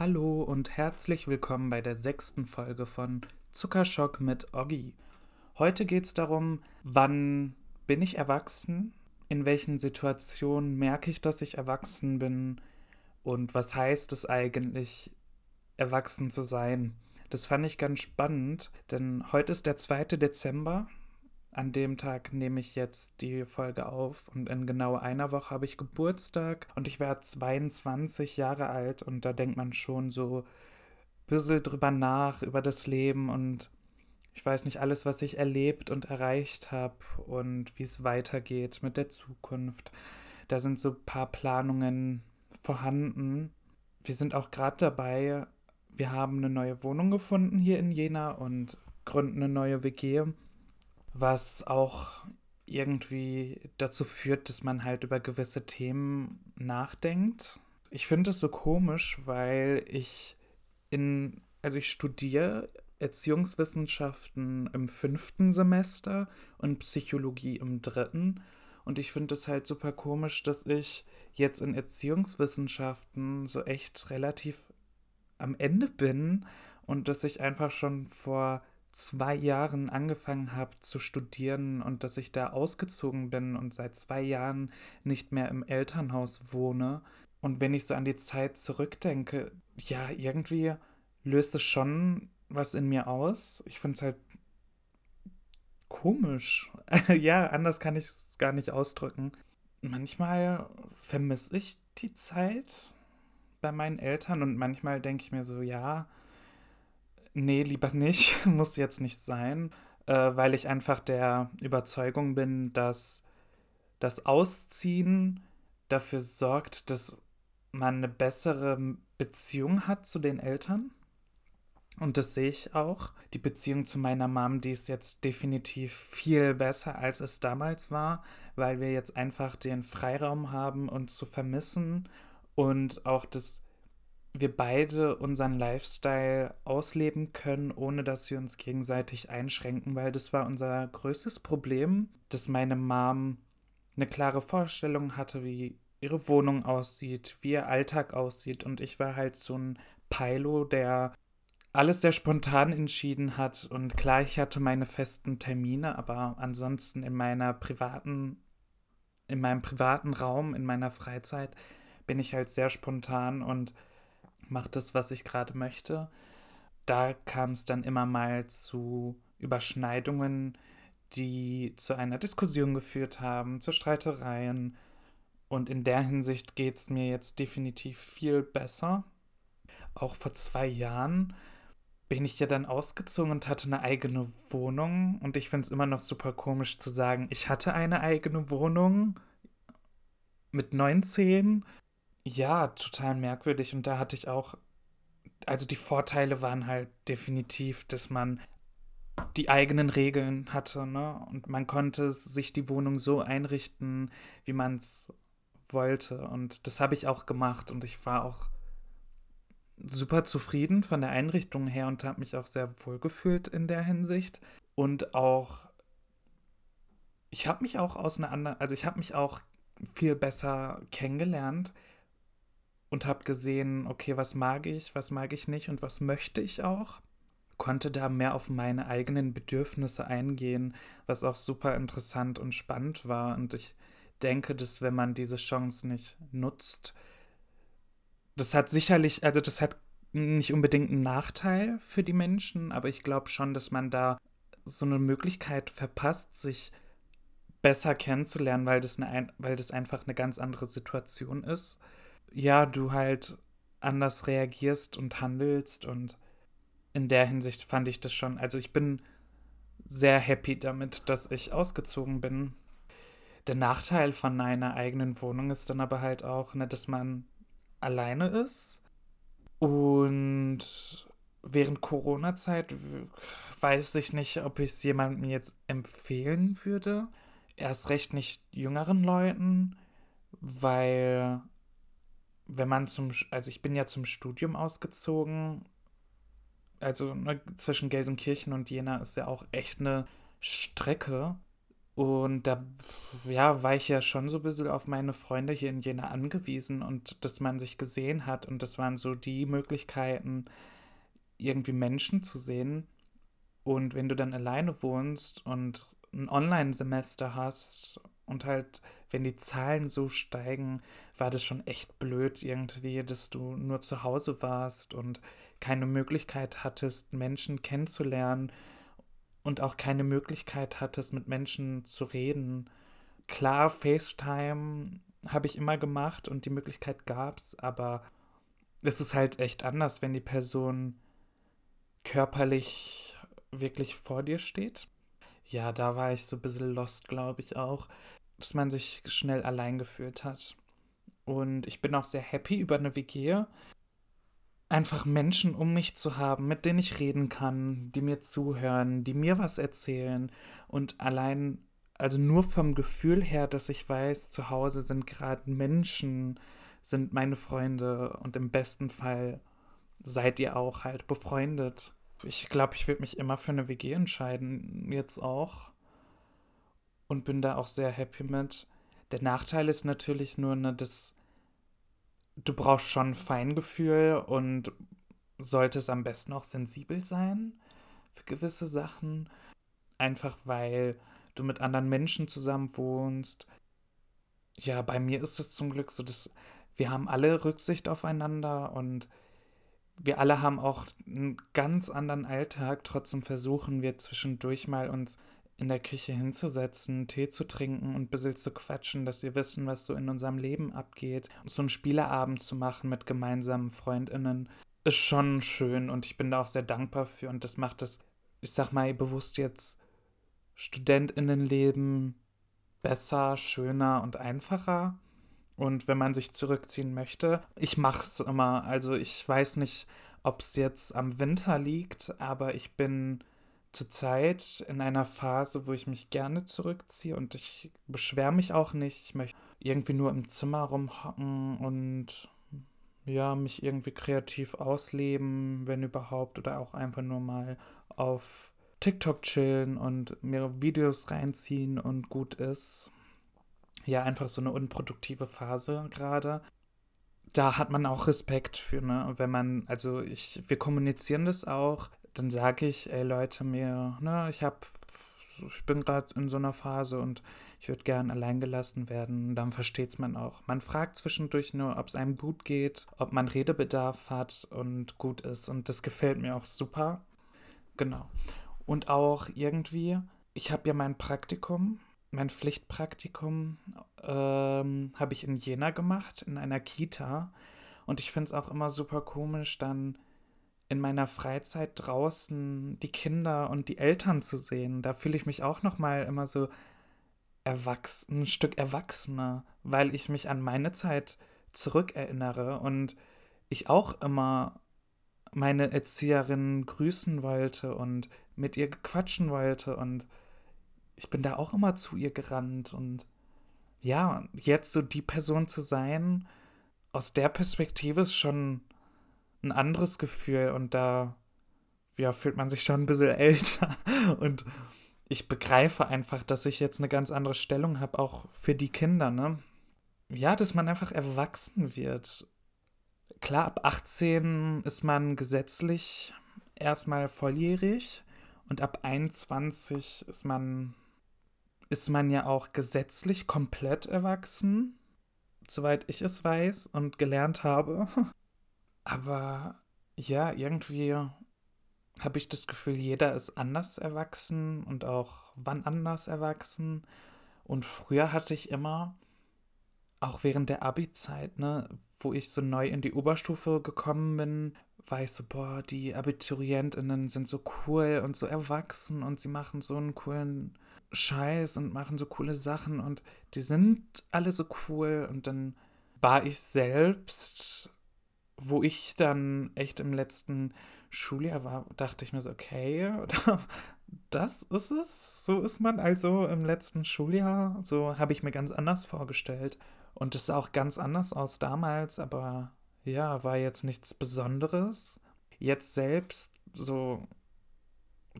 Hallo und herzlich willkommen bei der sechsten Folge von Zuckerschock mit Oggi. Heute geht es darum, wann bin ich erwachsen, in welchen Situationen merke ich, dass ich erwachsen bin und was heißt es eigentlich, erwachsen zu sein. Das fand ich ganz spannend, denn heute ist der 2. Dezember an dem Tag nehme ich jetzt die Folge auf und in genau einer Woche habe ich Geburtstag und ich werde 22 Jahre alt und da denkt man schon so ein bisschen drüber nach, über das Leben und ich weiß nicht alles, was ich erlebt und erreicht habe und wie es weitergeht mit der Zukunft. Da sind so ein paar Planungen vorhanden. Wir sind auch gerade dabei, wir haben eine neue Wohnung gefunden hier in Jena und gründen eine neue WG was auch irgendwie dazu führt, dass man halt über gewisse Themen nachdenkt. Ich finde es so komisch, weil ich in, also ich studiere Erziehungswissenschaften im fünften Semester und Psychologie im dritten. Und ich finde es halt super komisch, dass ich jetzt in Erziehungswissenschaften so echt relativ am Ende bin und dass ich einfach schon vor zwei Jahren angefangen habe zu studieren und dass ich da ausgezogen bin und seit zwei Jahren nicht mehr im Elternhaus wohne. Und wenn ich so an die Zeit zurückdenke, ja, irgendwie löst es schon was in mir aus. Ich finde es halt komisch. ja, anders kann ich es gar nicht ausdrücken. Manchmal vermisse ich die Zeit bei meinen Eltern und manchmal denke ich mir so, ja, nee, lieber nicht, muss jetzt nicht sein, äh, weil ich einfach der Überzeugung bin, dass das Ausziehen dafür sorgt, dass man eine bessere Beziehung hat zu den Eltern. Und das sehe ich auch. Die Beziehung zu meiner Mom, die ist jetzt definitiv viel besser, als es damals war, weil wir jetzt einfach den Freiraum haben, uns zu vermissen und auch das wir beide unseren Lifestyle ausleben können, ohne dass wir uns gegenseitig einschränken, weil das war unser größtes Problem, dass meine Mom eine klare Vorstellung hatte, wie ihre Wohnung aussieht, wie ihr Alltag aussieht. Und ich war halt so ein Pilo, der alles sehr spontan entschieden hat. Und klar, ich hatte meine festen Termine, aber ansonsten in meiner privaten in meinem privaten Raum, in meiner Freizeit bin ich halt sehr spontan und mache das, was ich gerade möchte. Da kam es dann immer mal zu Überschneidungen, die zu einer Diskussion geführt haben, zu Streitereien. Und in der Hinsicht geht es mir jetzt definitiv viel besser. Auch vor zwei Jahren bin ich ja dann ausgezogen und hatte eine eigene Wohnung. Und ich finde es immer noch super komisch zu sagen, ich hatte eine eigene Wohnung mit 19 ja, total merkwürdig. Und da hatte ich auch, also die Vorteile waren halt definitiv, dass man die eigenen Regeln hatte, ne? Und man konnte sich die Wohnung so einrichten, wie man es wollte. Und das habe ich auch gemacht. Und ich war auch super zufrieden von der Einrichtung her und habe mich auch sehr wohl gefühlt in der Hinsicht. Und auch, ich habe mich auch aus einer anderen, also ich habe mich auch viel besser kennengelernt, und habe gesehen, okay, was mag ich, was mag ich nicht und was möchte ich auch. Konnte da mehr auf meine eigenen Bedürfnisse eingehen, was auch super interessant und spannend war. Und ich denke, dass wenn man diese Chance nicht nutzt, das hat sicherlich, also das hat nicht unbedingt einen Nachteil für die Menschen, aber ich glaube schon, dass man da so eine Möglichkeit verpasst, sich besser kennenzulernen, weil das, eine, weil das einfach eine ganz andere Situation ist ja, du halt anders reagierst und handelst und in der Hinsicht fand ich das schon, also ich bin sehr happy damit, dass ich ausgezogen bin. Der Nachteil von einer eigenen Wohnung ist dann aber halt auch, ne, dass man alleine ist und während Corona-Zeit weiß ich nicht, ob ich es jemandem jetzt empfehlen würde. Erst recht nicht jüngeren Leuten, weil wenn man zum, also ich bin ja zum Studium ausgezogen, also ne, zwischen Gelsenkirchen und Jena ist ja auch echt eine Strecke. Und da ja, war ich ja schon so ein bisschen auf meine Freunde hier in Jena angewiesen und dass man sich gesehen hat. Und das waren so die Möglichkeiten, irgendwie Menschen zu sehen. Und wenn du dann alleine wohnst und ein Online-Semester hast und halt, wenn die Zahlen so steigen, war das schon echt blöd irgendwie, dass du nur zu Hause warst und keine Möglichkeit hattest, Menschen kennenzulernen und auch keine Möglichkeit hattest, mit Menschen zu reden. Klar, FaceTime habe ich immer gemacht und die Möglichkeit gab es, aber es ist halt echt anders, wenn die Person körperlich wirklich vor dir steht. Ja, da war ich so ein bisschen lost, glaube ich auch, dass man sich schnell allein gefühlt hat. Und ich bin auch sehr happy über eine WG, einfach Menschen um mich zu haben, mit denen ich reden kann, die mir zuhören, die mir was erzählen und allein, also nur vom Gefühl her, dass ich weiß, zu Hause sind gerade Menschen, sind meine Freunde und im besten Fall seid ihr auch halt befreundet. Ich glaube, ich würde mich immer für eine WG entscheiden, jetzt auch. Und bin da auch sehr happy mit. Der Nachteil ist natürlich nur, ne, dass du brauchst schon Feingefühl und solltest am besten auch sensibel sein für gewisse Sachen. Einfach weil du mit anderen Menschen zusammen wohnst. Ja, bei mir ist es zum Glück so, dass wir haben alle Rücksicht aufeinander und wir alle haben auch einen ganz anderen Alltag. Trotzdem versuchen wir zwischendurch mal uns in der Küche hinzusetzen, Tee zu trinken und ein bisschen zu quatschen, dass wir wissen, was so in unserem Leben abgeht. So einen Spieleabend zu machen mit gemeinsamen FreundInnen ist schon schön und ich bin da auch sehr dankbar für und das macht es, ich sag mal, bewusst jetzt StudentInnenleben besser, schöner und einfacher. Und wenn man sich zurückziehen möchte, ich mach's immer. Also ich weiß nicht, ob es jetzt am Winter liegt, aber ich bin zurzeit in einer Phase, wo ich mich gerne zurückziehe und ich beschwere mich auch nicht. Ich möchte irgendwie nur im Zimmer rumhocken und ja, mich irgendwie kreativ ausleben, wenn überhaupt, oder auch einfach nur mal auf TikTok chillen und mir Videos reinziehen und gut ist. Ja, einfach so eine unproduktive Phase gerade. Da hat man auch Respekt für, ne? Wenn man, also ich, wir kommunizieren das auch dann sage ich, ey Leute, mir, ne, ich habe, ich bin gerade in so einer Phase und ich würde gern allein gelassen werden. Dann versteht es man auch. Man fragt zwischendurch nur, ob es einem gut geht, ob man Redebedarf hat und gut ist. Und das gefällt mir auch super. Genau. Und auch irgendwie, ich habe ja mein Praktikum, mein Pflichtpraktikum, ähm, habe ich in Jena gemacht, in einer Kita. Und ich finde es auch immer super komisch, dann in meiner Freizeit draußen die Kinder und die Eltern zu sehen. Da fühle ich mich auch noch mal immer so erwachsen, ein Stück erwachsener, weil ich mich an meine Zeit zurückerinnere und ich auch immer meine Erzieherin grüßen wollte und mit ihr quatschen wollte und ich bin da auch immer zu ihr gerannt und ja, jetzt so die Person zu sein, aus der Perspektive ist schon ein anderes Gefühl und da ja, fühlt man sich schon ein bisschen älter und ich begreife einfach, dass ich jetzt eine ganz andere Stellung habe, auch für die Kinder, ne? Ja, dass man einfach erwachsen wird. Klar, ab 18 ist man gesetzlich erstmal volljährig und ab 21 ist man ist man ja auch gesetzlich komplett erwachsen, soweit ich es weiß und gelernt habe. Aber ja, irgendwie habe ich das Gefühl, jeder ist anders erwachsen und auch wann anders erwachsen. Und früher hatte ich immer, auch während der Abi-Zeit, ne, wo ich so neu in die Oberstufe gekommen bin, war ich so, boah, die AbiturientInnen sind so cool und so erwachsen und sie machen so einen coolen Scheiß und machen so coole Sachen und die sind alle so cool und dann war ich selbst wo ich dann echt im letzten Schuljahr war, dachte ich mir so, okay, das ist es. So ist man also im letzten Schuljahr. So habe ich mir ganz anders vorgestellt. Und es sah auch ganz anders aus damals, aber ja, war jetzt nichts Besonderes. Jetzt selbst so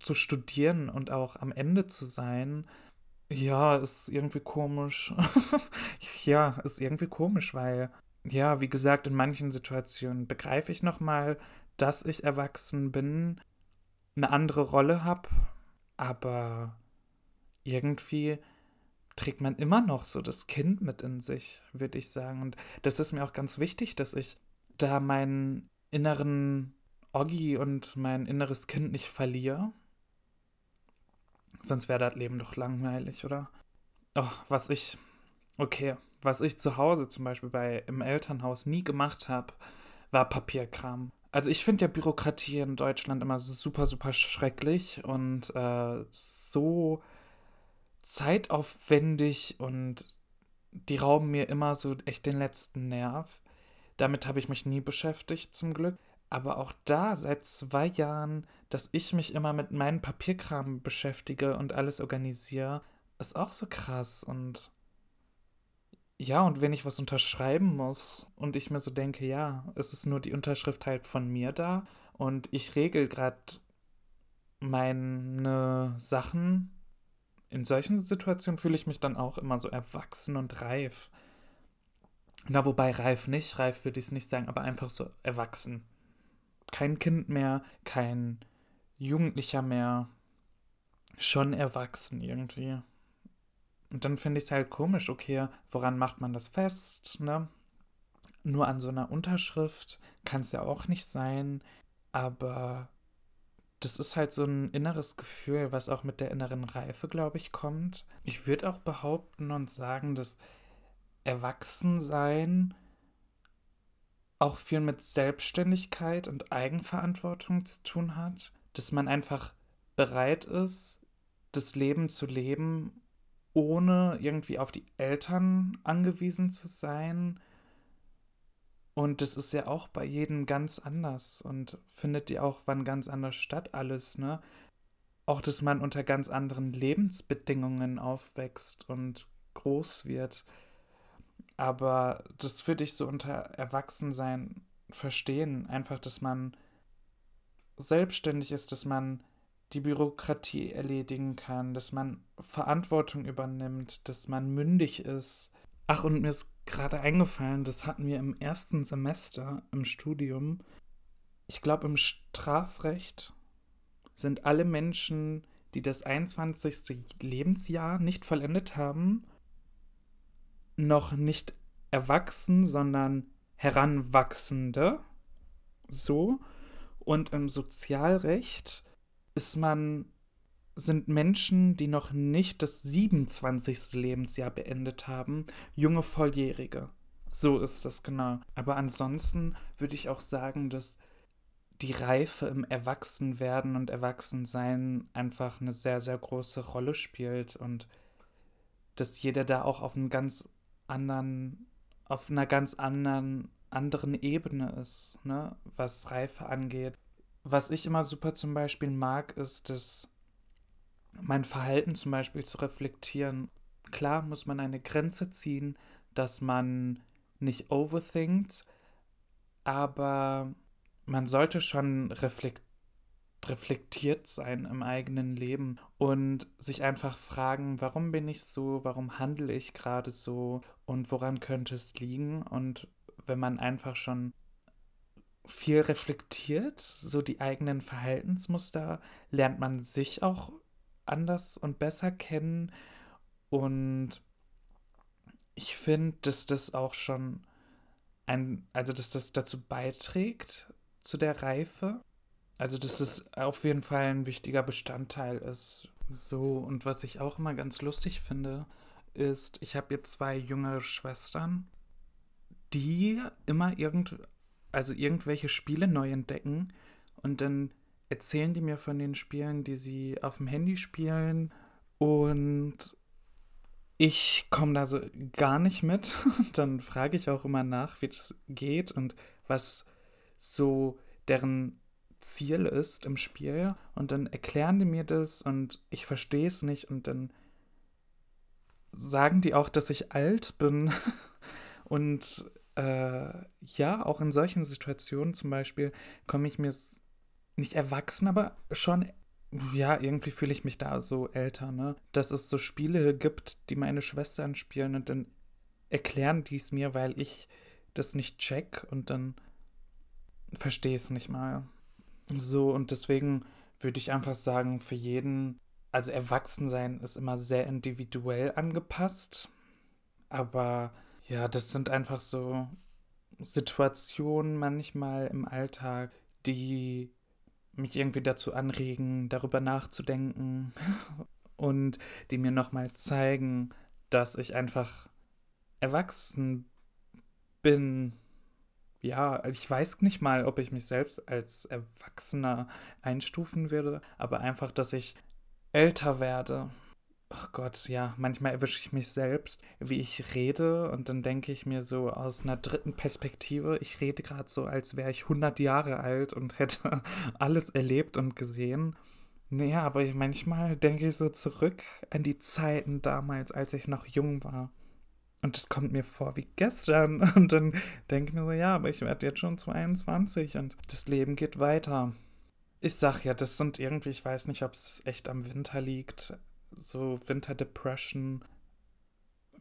zu studieren und auch am Ende zu sein, Ja, ist irgendwie komisch. ja, ist irgendwie komisch, weil, ja, wie gesagt, in manchen Situationen begreife ich nochmal, dass ich erwachsen bin, eine andere Rolle habe, aber irgendwie trägt man immer noch so das Kind mit in sich, würde ich sagen. Und das ist mir auch ganz wichtig, dass ich da meinen inneren Oggi und mein inneres Kind nicht verliere. Sonst wäre das Leben doch langweilig, oder? Oh, was ich, okay, was ich zu Hause zum Beispiel bei im Elternhaus nie gemacht habe, war Papierkram. Also ich finde ja Bürokratie in Deutschland immer super, super schrecklich und äh, so zeitaufwendig und die rauben mir immer so echt den letzten Nerv. Damit habe ich mich nie beschäftigt, zum Glück. Aber auch da seit zwei Jahren, dass ich mich immer mit meinem Papierkram beschäftige und alles organisiere, ist auch so krass. Und ja, und wenn ich was unterschreiben muss und ich mir so denke, ja, es ist nur die Unterschrift halt von mir da und ich regel gerade meine Sachen. In solchen Situationen fühle ich mich dann auch immer so erwachsen und reif. Na, wobei reif nicht, reif würde ich es nicht sagen, aber einfach so erwachsen kein Kind mehr, kein Jugendlicher mehr, schon erwachsen irgendwie. Und dann finde ich es halt komisch, okay, woran macht man das fest, ne? Nur an so einer Unterschrift kann es ja auch nicht sein, aber das ist halt so ein inneres Gefühl, was auch mit der inneren Reife, glaube ich, kommt. Ich würde auch behaupten und sagen, dass Erwachsensein auch viel mit Selbstständigkeit und Eigenverantwortung zu tun hat, dass man einfach bereit ist, das Leben zu leben, ohne irgendwie auf die Eltern angewiesen zu sein. Und das ist ja auch bei jedem ganz anders und findet ja auch wann ganz anders statt alles, ne? Auch, dass man unter ganz anderen Lebensbedingungen aufwächst und groß wird. Aber das würde ich so unter Erwachsensein verstehen. Einfach, dass man selbstständig ist, dass man die Bürokratie erledigen kann, dass man Verantwortung übernimmt, dass man mündig ist. Ach, und mir ist gerade eingefallen, das hatten wir im ersten Semester im Studium. Ich glaube, im Strafrecht sind alle Menschen, die das 21. Lebensjahr nicht vollendet haben, noch nicht erwachsen, sondern Heranwachsende. So. Und im Sozialrecht ist man, sind Menschen, die noch nicht das 27. Lebensjahr beendet haben, junge Volljährige. So ist das genau. Aber ansonsten würde ich auch sagen, dass die Reife im Erwachsenwerden und Erwachsensein einfach eine sehr, sehr große Rolle spielt und dass jeder da auch auf einem ganz anderen, auf einer ganz anderen, anderen Ebene ist, ne, was Reife angeht. Was ich immer super zum Beispiel mag, ist, dass mein Verhalten zum Beispiel zu reflektieren. Klar muss man eine Grenze ziehen, dass man nicht overthinkt, aber man sollte schon reflektieren reflektiert sein im eigenen Leben und sich einfach fragen, warum bin ich so, warum handle ich gerade so und woran könnte es liegen? Und wenn man einfach schon viel reflektiert, so die eigenen Verhaltensmuster, lernt man sich auch anders und besser kennen. Und ich finde, dass das auch schon ein, also dass das dazu beiträgt, zu der Reife. Also, dass es auf jeden Fall ein wichtiger Bestandteil ist. So, und was ich auch immer ganz lustig finde, ist, ich habe jetzt zwei jüngere Schwestern, die immer irgend, also irgendwelche Spiele neu entdecken und dann erzählen die mir von den Spielen, die sie auf dem Handy spielen und ich komme da so gar nicht mit. dann frage ich auch immer nach, wie es geht und was so deren Ziel ist im Spiel und dann erklären die mir das und ich verstehe es nicht und dann sagen die auch, dass ich alt bin und äh, ja, auch in solchen Situationen zum Beispiel komme ich mir nicht erwachsen, aber schon ja, irgendwie fühle ich mich da so älter, ne? Dass es so Spiele gibt, die meine Schwestern spielen und dann erklären die es mir, weil ich das nicht check und dann verstehe es nicht mal. So, und deswegen würde ich einfach sagen, für jeden, also Erwachsensein ist immer sehr individuell angepasst. Aber ja, das sind einfach so Situationen manchmal im Alltag, die mich irgendwie dazu anregen, darüber nachzudenken und die mir nochmal zeigen, dass ich einfach erwachsen bin. Ja, also ich weiß nicht mal, ob ich mich selbst als Erwachsener einstufen würde, aber einfach, dass ich älter werde. Ach Gott, ja, manchmal erwische ich mich selbst, wie ich rede und dann denke ich mir so aus einer dritten Perspektive, ich rede gerade so, als wäre ich 100 Jahre alt und hätte alles erlebt und gesehen. Naja, aber manchmal denke ich so zurück an die Zeiten damals, als ich noch jung war. Und es kommt mir vor wie gestern. Und dann denke ich mir so, ja, aber ich werde jetzt schon 22 und das Leben geht weiter. Ich sag ja, das sind irgendwie, ich weiß nicht, ob es echt am Winter liegt, so Winterdepression.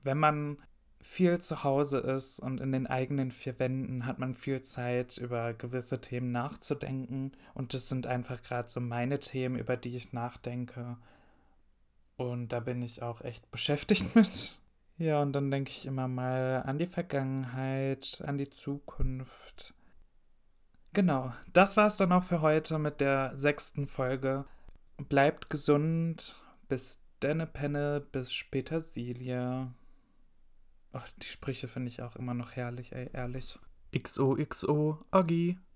Wenn man viel zu Hause ist und in den eigenen vier Wänden hat man viel Zeit, über gewisse Themen nachzudenken. Und das sind einfach gerade so meine Themen, über die ich nachdenke. Und da bin ich auch echt beschäftigt mit. Ja, und dann denke ich immer mal an die Vergangenheit, an die Zukunft. Genau, das war es dann auch für heute mit der sechsten Folge. Bleibt gesund, bis denne Penne, bis später Silja. Ach, die Sprüche finde ich auch immer noch herrlich, ey, ehrlich. XOXO, Oggi.